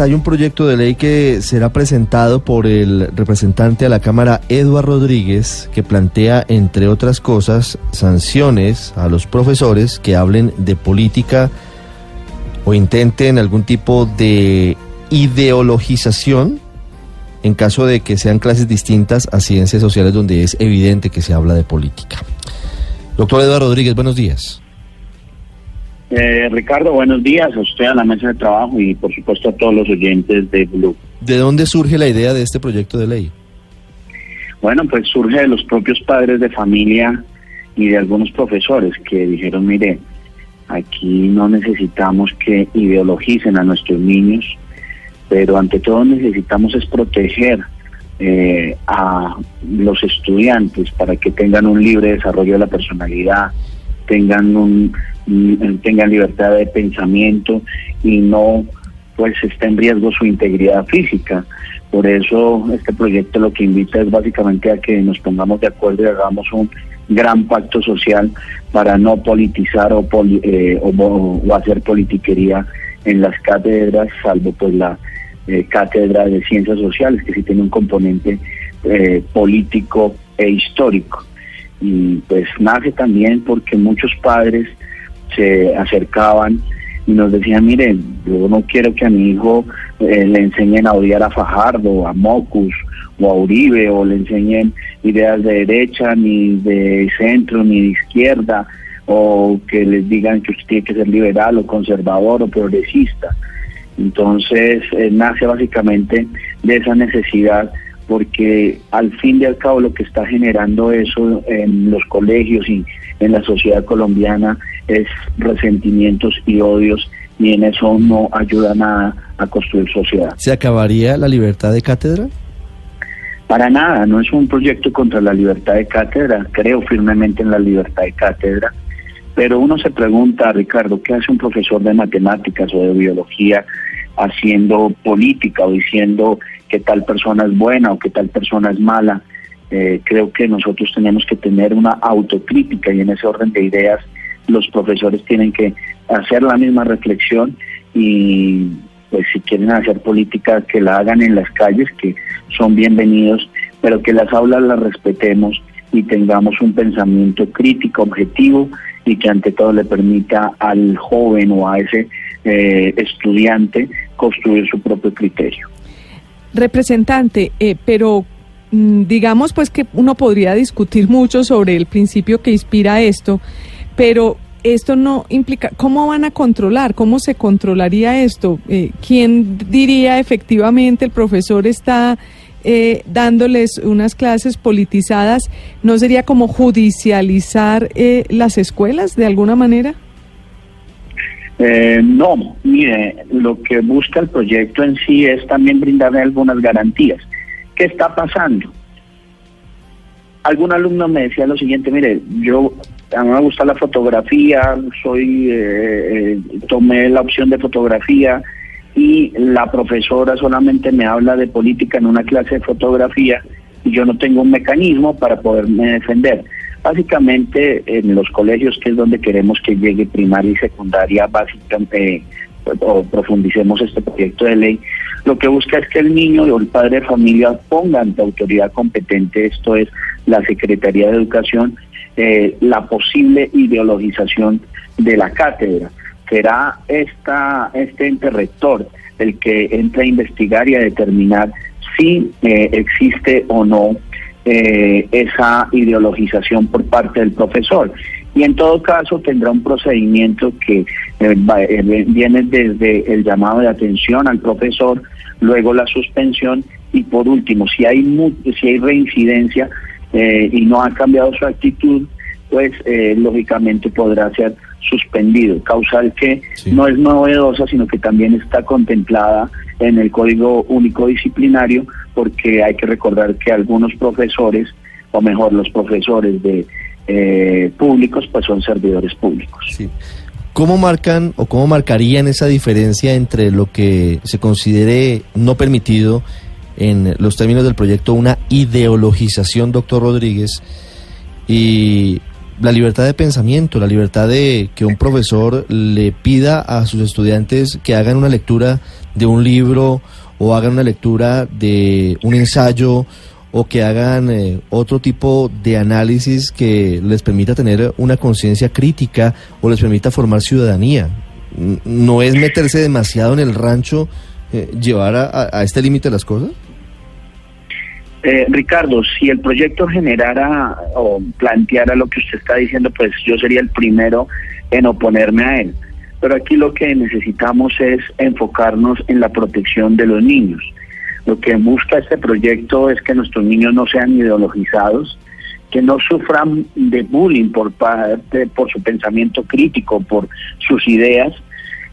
hay un proyecto de ley que será presentado por el representante a la Cámara, Eduardo Rodríguez, que plantea, entre otras cosas, sanciones a los profesores que hablen de política o intenten algún tipo de ideologización en caso de que sean clases distintas a ciencias sociales donde es evidente que se habla de política. Doctor Eduardo Rodríguez, buenos días. Eh, Ricardo, buenos días a usted, a la mesa de trabajo y por supuesto a todos los oyentes de Blue. ¿De dónde surge la idea de este proyecto de ley? Bueno, pues surge de los propios padres de familia y de algunos profesores que dijeron, mire, aquí no necesitamos que ideologicen a nuestros niños, pero ante todo necesitamos es proteger eh, a los estudiantes para que tengan un libre desarrollo de la personalidad, tengan un tengan libertad de pensamiento y no pues está en riesgo su integridad física. Por eso este proyecto lo que invita es básicamente a que nos pongamos de acuerdo y hagamos un gran pacto social para no politizar o, eh, o, hacer politiquería en las cátedras, salvo pues la eh, cátedra de ciencias sociales, que sí tiene un componente eh, político e histórico y pues nace también porque muchos padres se acercaban y nos decían, miren, yo no quiero que a mi hijo eh, le enseñen a odiar a Fajardo, a Mocus o a Uribe, o le enseñen ideas de derecha, ni de centro, ni de izquierda, o que les digan que usted tiene que ser liberal o conservador o progresista. Entonces, eh, nace básicamente de esa necesidad porque al fin y al cabo lo que está generando eso en los colegios y en la sociedad colombiana es resentimientos y odios y en eso no ayuda nada a construir sociedad. ¿Se acabaría la libertad de cátedra? Para nada, no es un proyecto contra la libertad de cátedra, creo firmemente en la libertad de cátedra, pero uno se pregunta, Ricardo, ¿qué hace un profesor de matemáticas o de biología haciendo política o diciendo que tal persona es buena o que tal persona es mala. Eh, creo que nosotros tenemos que tener una autocrítica y en ese orden de ideas los profesores tienen que hacer la misma reflexión y pues si quieren hacer política que la hagan en las calles, que son bienvenidos, pero que las aulas las respetemos y tengamos un pensamiento crítico, objetivo y que ante todo le permita al joven o a ese eh, estudiante construir su propio criterio. Representante, eh, pero mm, digamos pues que uno podría discutir mucho sobre el principio que inspira esto, pero esto no implica, ¿cómo van a controlar? ¿Cómo se controlaría esto? Eh, ¿Quién diría efectivamente el profesor está eh, dándoles unas clases politizadas? ¿No sería como judicializar las escuelas de alguna manera? Eh, no, mire, lo que busca el proyecto en sí es también brindarle algunas garantías. ¿Qué está pasando? Algún alumno me decía lo siguiente, mire, yo a mí me gusta la fotografía, soy eh, eh, tomé la opción de fotografía y la profesora solamente me habla de política en una clase de fotografía y yo no tengo un mecanismo para poderme defender. Básicamente en los colegios, que es donde queremos que llegue primaria y secundaria, básicamente o profundicemos este proyecto de ley, lo que busca es que el niño o el padre de familia ponga ante autoridad competente, esto es la Secretaría de Educación, eh, la posible ideologización de la cátedra. Será esta, este ente rector el que entra a investigar y a determinar si eh, existe o no eh, esa ideologización por parte del profesor. Y en todo caso tendrá un procedimiento que eh, eh, viene desde el llamado de atención al profesor, luego la suspensión y por último, si hay, si hay reincidencia y no ha cambiado su actitud, pues lógicamente podrá ser suspendido, causal que no es novedosa, sino que también está contemplada en el Código Único Disciplinario, porque hay que recordar que algunos profesores, o mejor, los profesores de eh, públicos, pues son servidores públicos. Sí. ¿Cómo marcan o cómo marcarían esa diferencia entre lo que se considere no permitido en los términos del proyecto una ideologización, doctor Rodríguez, y la libertad de pensamiento, la libertad de que un profesor le pida a sus estudiantes que hagan una lectura de un libro o hagan una lectura de un ensayo o que hagan eh, otro tipo de análisis que les permita tener una conciencia crítica o les permita formar ciudadanía. ¿No es meterse demasiado en el rancho eh, llevar a, este límite las cosas? Eh, Ricardo, si el proyecto generara o planteara lo que usted está diciendo, pues yo sería el primero en oponerme a él. Pero aquí lo que necesitamos es enfocarnos en la protección de los niños. Lo que busca este proyecto es que nuestros niños no sean ideologizados, que no sufran de bullying por parte, por su pensamiento crítico, por sus ideas.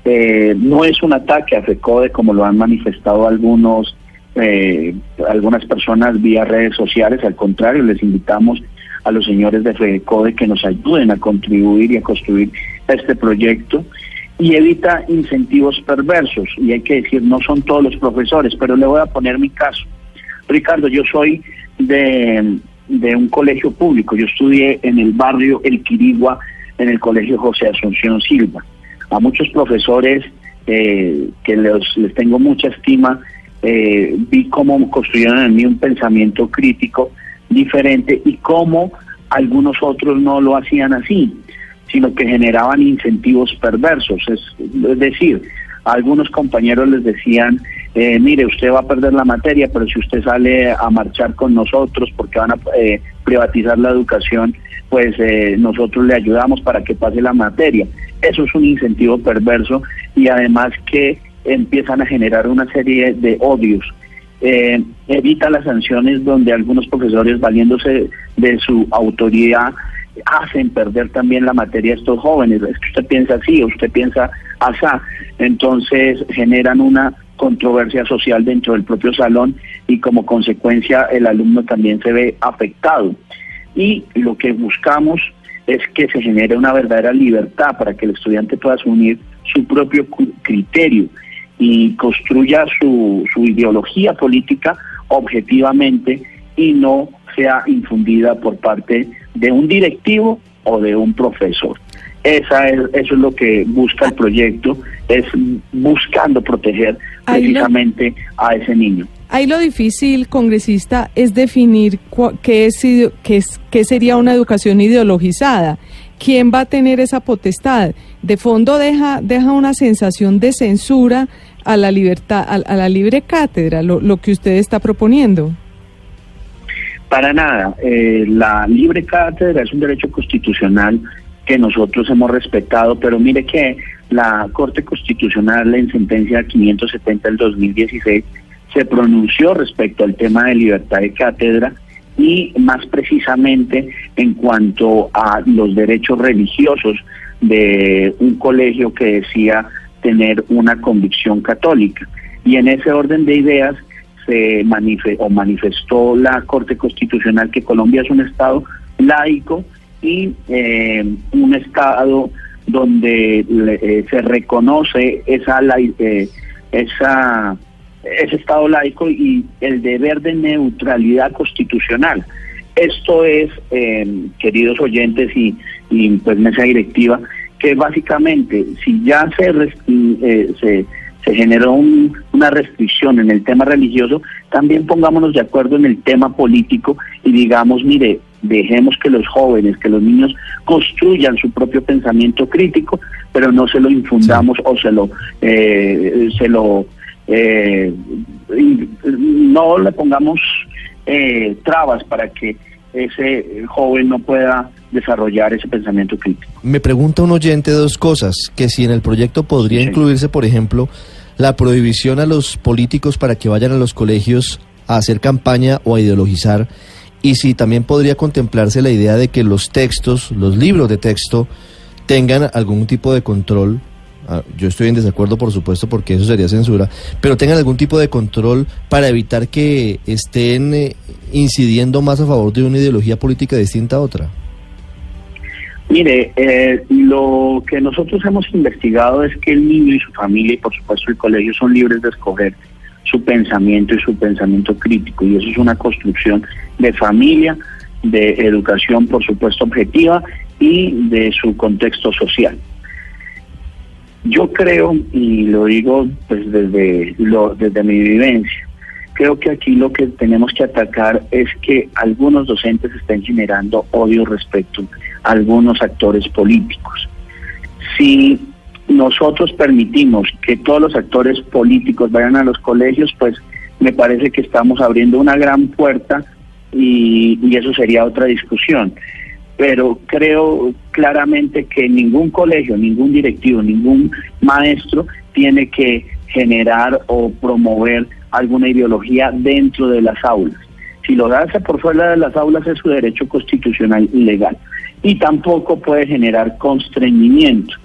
Eh, no es un ataque a FECODE como lo han manifestado algunos, eh, algunas personas vía redes sociales. Al contrario, les invitamos a los señores de FECODE que nos ayuden a contribuir y a construir este proyecto y evita incentivos perversos. Y hay que decir, no son todos los profesores, pero le voy a poner mi caso. Ricardo, yo soy de, un colegio público, yo estudié en el barrio El Quirigua, en el colegio José Asunción Silva. A muchos profesores eh, que les, les tengo mucha estima, eh, vi cómo construyeron en mí un pensamiento crítico diferente y cómo algunos otros no lo hacían así sino que generaban incentivos perversos. Es, decir, algunos compañeros les decían, eh, mire, usted va a perder la materia, pero si usted sale a marchar con nosotros porque van a eh, privatizar la educación, pues eh, nosotros le ayudamos para que pase la materia. Eso es un incentivo perverso y además que empiezan a generar una serie de odios. evita las sanciones donde algunos profesores, valiéndose de su autoridad, hacen perder también la materia a estos jóvenes. Es que usted piensa así, usted piensa asá. Entonces generan una controversia social dentro del propio salón y como consecuencia el alumno también se ve afectado. Y lo que buscamos es que se genere una verdadera libertad para que el estudiante pueda asumir su propio criterio y construya su, su ideología política objetivamente y no sea infundida por parte de un directivo o de un profesor. Esa es, eso es lo que busca el proyecto, es buscando proteger precisamente a ese niño. Ahí lo difícil, congresista, es definir qué, es, qué, es, qué sería una educación ideologizada. ¿Quién va a tener esa potestad? De fondo deja, deja una sensación de censura a la libertad, a, la libre cátedra, lo, que usted está proponiendo. Para nada. Eh, la libre cátedra es un derecho constitucional que nosotros hemos respetado, pero mire que la Corte Constitucional en sentencia 570 del 2016 se pronunció respecto al tema de libertad de cátedra y más precisamente en cuanto a los derechos religiosos de un colegio que decía tener una convicción católica. Y en ese orden de ideas, se manifestó, o manifestó la Corte Constitucional que Colombia es un Estado laico y eh, un Estado donde eh, se reconoce esa, eh, esa ese Estado laico y el deber de neutralidad constitucional. Esto es, queridos oyentes y, y pues mesa directiva, que básicamente si ya se, se se generó una restricción en el tema religioso, también pongámonos de acuerdo en el tema político y digamos, mire, dejemos que los jóvenes, que los niños construyan su propio pensamiento crítico, pero no se lo infundamos o se lo, eh, se lo, eh, no le pongamos eh, trabas para que ese joven no pueda desarrollar ese pensamiento crítico. Me pregunta un oyente dos cosas, que si en el proyecto podría incluirse, por ejemplo, la prohibición a los políticos para que vayan a los colegios a hacer campaña o a ideologizar, y si también podría contemplarse la idea de que los textos, los libros de texto, tengan algún tipo de control yo estoy en desacuerdo, por supuesto, porque eso sería censura, pero tengan algún tipo de control para evitar que estén eh, incidiendo más a favor de una ideología política distinta a otra. Mire, eh, lo que nosotros hemos investigado es que el niño y su familia y por supuesto el colegio son libres de escoger su pensamiento y su pensamiento crítico y eso es una construcción de familia, de educación por supuesto objetiva y de su contexto social. Yo creo, y lo digo pues desde, lo, desde mi vivencia, creo que aquí lo que tenemos que atacar es que algunos docentes estén generando odio respecto a algunos actores políticos. Si nosotros permitimos que todos los actores políticos vayan a los colegios, pues me parece que estamos abriendo una gran puerta y, y eso sería otra discusión pero creo claramente que ningún colegio, ningún directivo, ningún maestro tiene que generar o promover alguna ideología dentro de las aulas. Si lo hace por fuera de las aulas es su derecho constitucional y legal. Y tampoco puede generar constreñimiento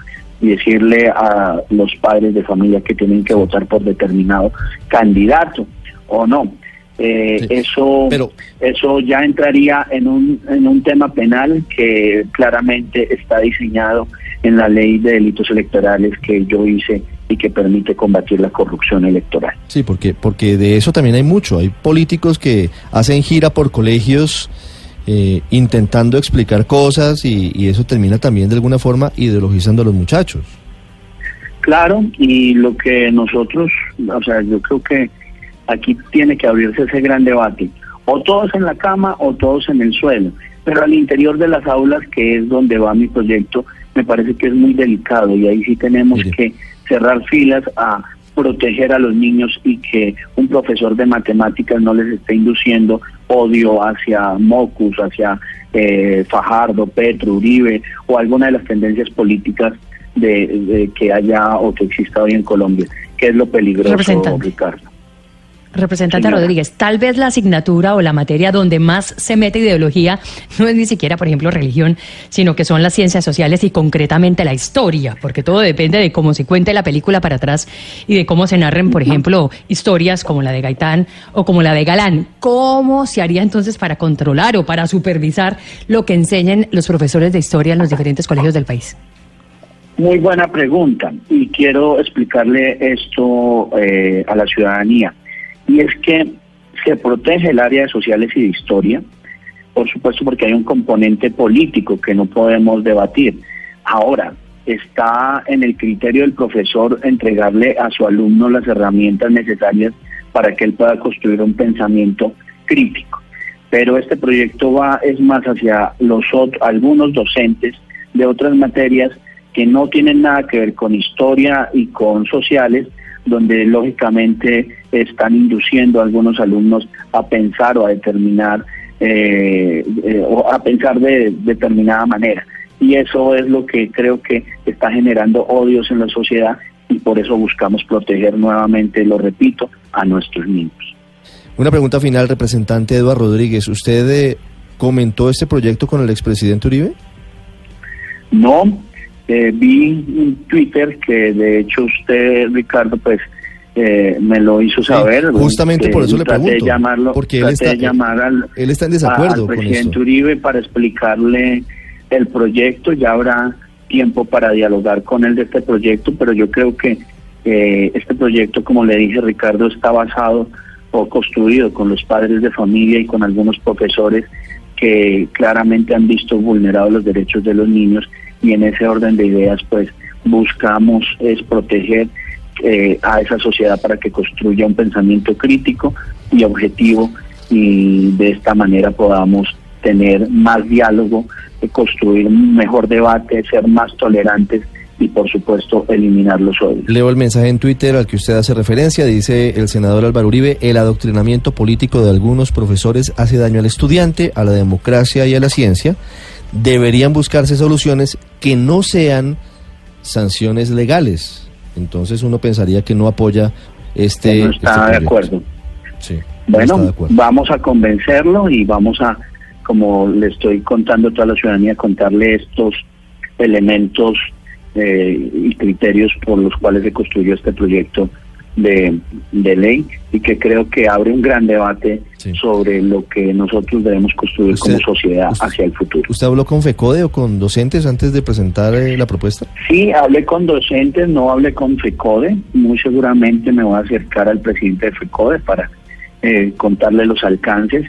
y decirle a los padres de familia que tienen que votar por determinado candidato o no. Eh, eso, eso ya entraría en un, en un tema penal que claramente está diseñado en la ley de delitos electorales que yo hice y que permite combatir la corrupción electoral. Sí, porque, porque de eso también hay mucho. Hay políticos que hacen gira por colegios eh, intentando explicar cosas y, y eso termina también de alguna forma ideologizando a los muchachos. Claro, y lo que nosotros, o sea, yo creo que aquí tiene que abrirse ese gran debate. O todos en la cama o todos en el suelo. Pero al interior de las aulas, que es donde va mi proyecto, me parece que es muy delicado y ahí sí tenemos que cerrar filas a proteger a los niños y que un profesor de matemáticas no les esté induciendo odio hacia Mocus, hacia eh, Fajardo, Petro, Uribe o alguna de las tendencias políticas de, que haya o que exista hoy en Colombia, que es lo peligroso, Ricardo. Representante Rodríguez, tal vez la asignatura o la materia donde más se mete ideología no es ni siquiera, por ejemplo, religión, sino que son las ciencias sociales y concretamente la historia, porque todo depende de cómo se cuente la película para atrás y de cómo se narren, por ejemplo, historias como la de Gaitán o como la de Galán. ¿Cómo se haría entonces para controlar o para supervisar lo que enseñen los profesores de historia en los diferentes colegios del país? Muy buena pregunta y quiero explicarle esto eh, a la ciudadanía y es que se protege el área de sociales y de historia, por supuesto porque hay un componente político que no podemos debatir. Ahora, está en el criterio del profesor entregarle a su alumno las herramientas necesarias para que él pueda construir un pensamiento crítico. Pero este proyecto va es más hacia los algunos docentes de otras materias que no tienen nada que ver con historia y con sociales, donde lógicamente están induciendo a algunos alumnos a pensar o a determinar eh, eh, o a pensar de, determinada manera. Y eso es lo que creo que está generando odios en la sociedad y por eso buscamos proteger nuevamente, lo repito, a nuestros niños. Una pregunta final, representante Eduardo Rodríguez. ¿Usted eh, comentó este proyecto con el expresidente Uribe? No, eh, vi en Twitter que de hecho usted, Ricardo, pues eh, me lo hizo saber. justamente por eso le pregunto. llamarlo, porque él está, llamar al, él está en desacuerdo al presidente Uribe para explicarle el proyecto. Ya habrá tiempo para dialogar con él de este proyecto, pero yo creo que eh, este proyecto, como le dije Ricardo, está basado o construido con los padres de familia y con algunos profesores que claramente han visto vulnerados los derechos de los niños y en ese orden de ideas pues buscamos es proteger eh, a esa sociedad para que construya un pensamiento crítico y objetivo y de esta manera podamos tener más diálogo, eh, construir un mejor debate, ser más tolerantes y por supuesto eliminar los odios. Leo el mensaje en Twitter al que usted hace referencia, dice el senador Álvaro Uribe, el adoctrinamiento político de algunos profesores hace daño al estudiante, a la democracia y a la ciencia deberían buscarse soluciones que no sean sanciones legales. Entonces uno pensaría que no apoya este. No está este de acuerdo. Sí, bueno, vamos a convencerlo y vamos a, como le estoy contando a toda la ciudadanía, contarle estos elementos eh, y criterios por los cuales se construyó este proyecto de, ley y que creo que abre un gran debate sobre lo que nosotros debemos construir como sociedad hacia el futuro. ¿Usted habló con FECODE o con docentes antes de presentar eh, la propuesta? Sí, hablé con docentes, no hablé con FECODE. Muy seguramente me voy a acercar al presidente de FECODE para eh, contarle los alcances.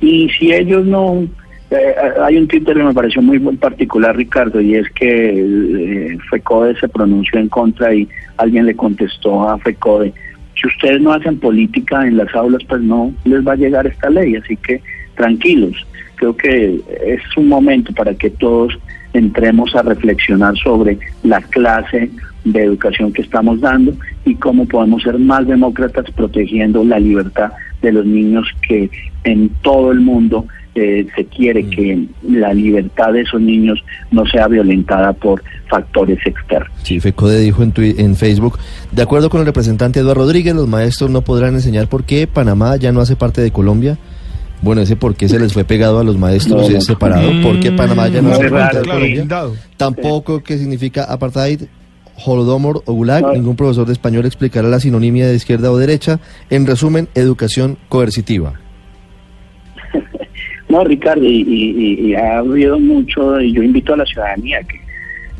Y si ellos no Eh, hay un título que me pareció muy particular, Ricardo, y es que eh, FECODE se pronunció en contra y alguien le contestó a FECODE, si ustedes no hacen política en las aulas, pues no les va a llegar esta ley, así que tranquilos. Creo que es un momento para que todos entremos a reflexionar sobre la clase de educación que estamos dando y cómo podemos ser más demócratas protegiendo la libertad de los niños que en todo el mundo eh, se quiere mm. que la libertad de esos niños no sea violentada por factores externos. Sí, FECODE dijo en, en Facebook, de acuerdo con el representante Eduardo Rodríguez, los maestros no podrán enseñar por qué Panamá ya no hace parte de Colombia. Bueno, ese por qué se les fue pegado a los maestros es separado, ¿Por qué Panamá ya no, hace parte de Colombia. Tampoco qué significa apartheid, Holodomor o Gulag, ningún profesor de español explicará la sinonimia de izquierda o derecha. En resumen, educación coercitiva. No, Ricardo, y, ha habido mucho, y yo invito a la ciudadanía que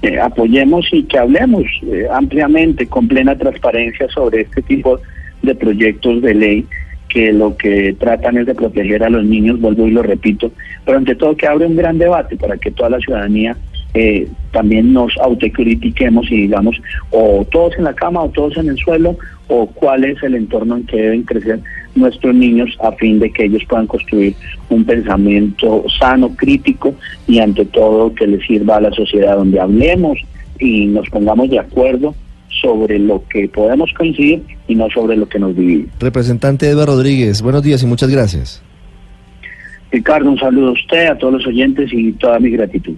eh, apoyemos y que hablemos eh, ampliamente, con plena transparencia sobre este tipo de proyectos de ley que lo que tratan es de proteger a los niños, vuelvo y lo repito, pero ante todo que abre un gran debate para que toda la ciudadanía eh, también nos autocritiquemos y digamos o todos en la cama o todos en el suelo o cuál es el entorno en que deben crecer nuestros niños a fin de que ellos puedan construir un pensamiento sano, crítico y ante todo que les sirva a la sociedad donde hablemos y nos pongamos de acuerdo sobre lo que podemos coincidir y no sobre lo que nos divide. Representante Eduardo Rodríguez, buenos días y muchas gracias. Ricardo, un saludo a usted, a todos los oyentes y toda mi gratitud.